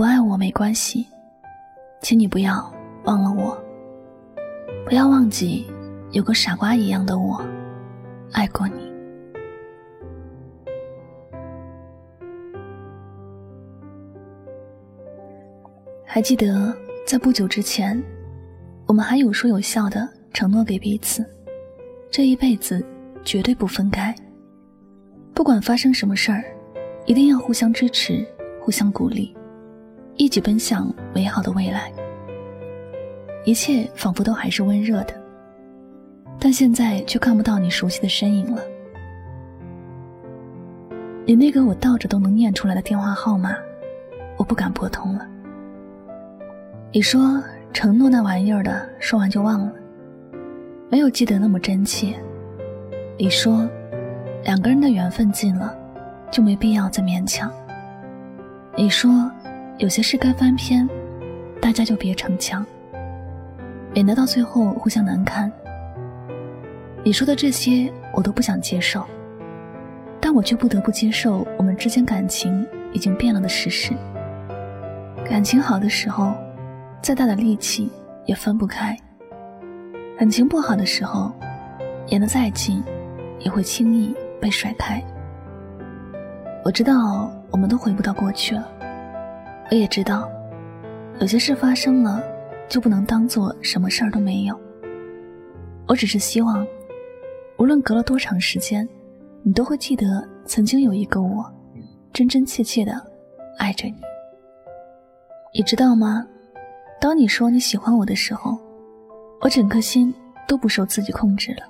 不爱我没关系，请你不要忘了我。不要忘记，有个傻瓜一样的我，爱过你。还记得在不久之前，我们还有说有笑的承诺给彼此，这一辈子绝对不分开。不管发生什么事儿，一定要互相支持，互相鼓励，一起奔向美好的未来。一切仿佛都还是温热的，但现在却看不到你熟悉的身影了。你那个我倒着都能念出来的电话号码，我不敢拨通了。你说承诺那玩意儿的，说完就忘了，没有记得那么真切。你说两个人的缘分尽了，就没必要再勉强。你说有些事该翻篇，大家就别逞强。免得到最后互相难堪。你说的这些我都不想接受，但我却不得不接受我们之间感情已经变了的事实。感情好的时候，再大的力气也分不开；感情不好的时候，演得再近，也会轻易被甩开。我知道我们都回不到过去了，我也知道，有些事发生了。就不能当做什么事儿都没有。我只是希望，无论隔了多长时间，你都会记得曾经有一个我，真真切切的爱着你。你知道吗？当你说你喜欢我的时候，我整颗心都不受自己控制了，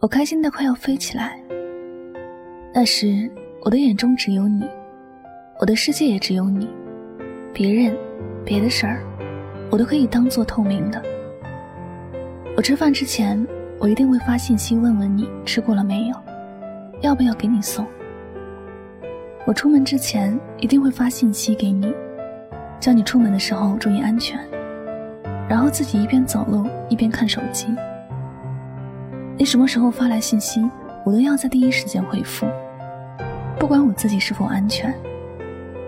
我开心的快要飞起来。那时我的眼中只有你，我的世界也只有你，别人，别的事儿。我都可以当做透明的。我吃饭之前，我一定会发信息问问你吃过了没有，要不要给你送。我出门之前一定会发信息给你，叫你出门的时候注意安全，然后自己一边走路一边看手机。你什么时候发来信息，我都要在第一时间回复，不管我自己是否安全。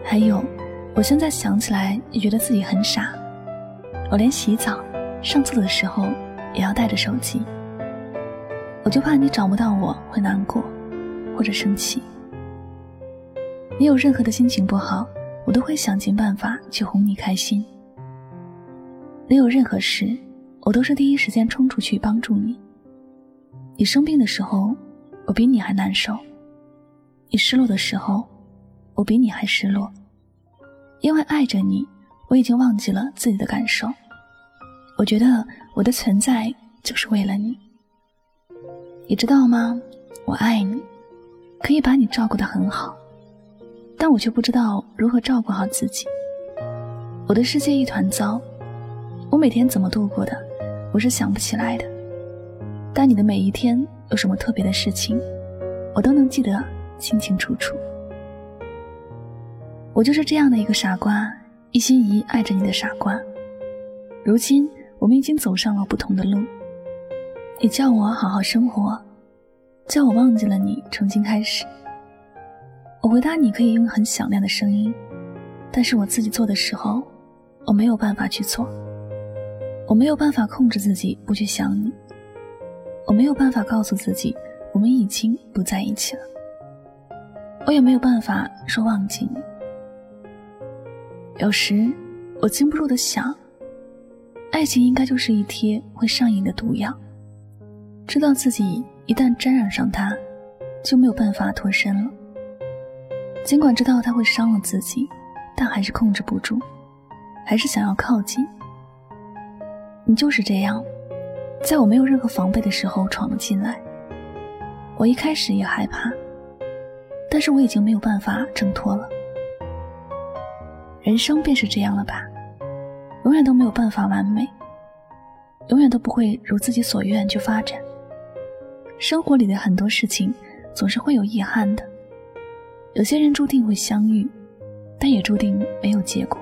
还有，我现在想起来也觉得自己很傻。我连洗澡、上厕所的时候也要带着手机，我就怕你找不到我会难过，或者生气。你有任何的心情不好，我都会想尽办法去哄你开心。你有任何事，我都是第一时间冲出去帮助你。你生病的时候，我比你还难受；你失落的时候，我比你还失落。因为爱着你。我已经忘记了自己的感受，我觉得我的存在就是为了你。你知道吗？我爱你，可以把你照顾得很好，但我却不知道如何照顾好自己。我的世界一团糟，我每天怎么度过的，我是想不起来的。但你的每一天有什么特别的事情，我都能记得清清楚楚。我就是这样的一个傻瓜。一心一意爱着你的傻瓜，如今我们已经走上了不同的路。你叫我好好生活，叫我忘记了你，重新开始。我回答你可以用很响亮的声音，但是我自己做的时候，我没有办法去做。我没有办法控制自己不去想你，我没有办法告诉自己我们已经不在一起了，我也没有办法说忘记你。有时，我禁不住的想，爱情应该就是一贴会上瘾的毒药。知道自己一旦沾染上它，就没有办法脱身了。尽管知道它会伤了自己，但还是控制不住，还是想要靠近。你就是这样，在我没有任何防备的时候闯了进来。我一开始也害怕，但是我已经没有办法挣脱了。人生便是这样了吧，永远都没有办法完美，永远都不会如自己所愿去发展。生活里的很多事情总是会有遗憾的，有些人注定会相遇，但也注定没有结果。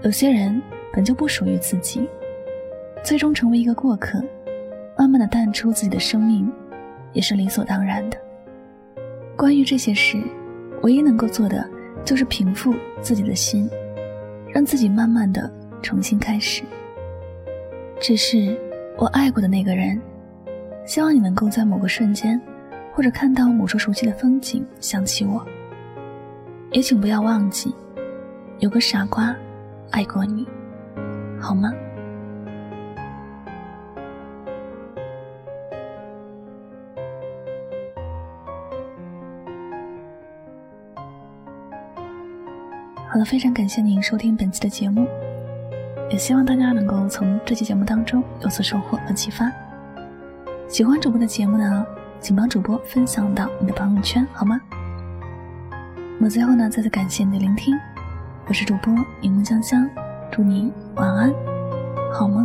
有些人本就不属于自己，最终成为一个过客，慢慢的淡出自己的生命，也是理所当然的。关于这些事，唯一能够做的。就是平复自己的心，让自己慢慢的重新开始。只是我爱过的那个人，希望你能够在某个瞬间，或者看到某处熟悉的风景，想起我。也请不要忘记，有个傻瓜爱过你，好吗？好了，非常感谢您收听本期的节目，也希望大家能够从这期节目当中有所收获和启发。喜欢主播的节目呢，请帮主播分享到你的朋友圈，好吗？那最后呢，再次感谢你的聆听，我是主播柠檬香香，祝你晚安，好梦。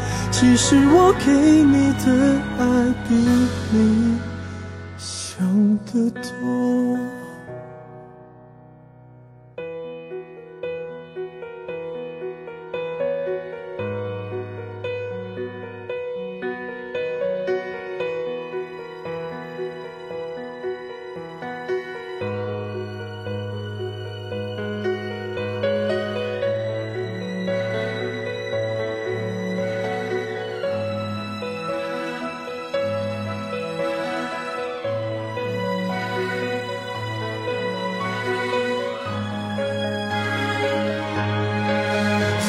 其实我给你的爱比你想的多。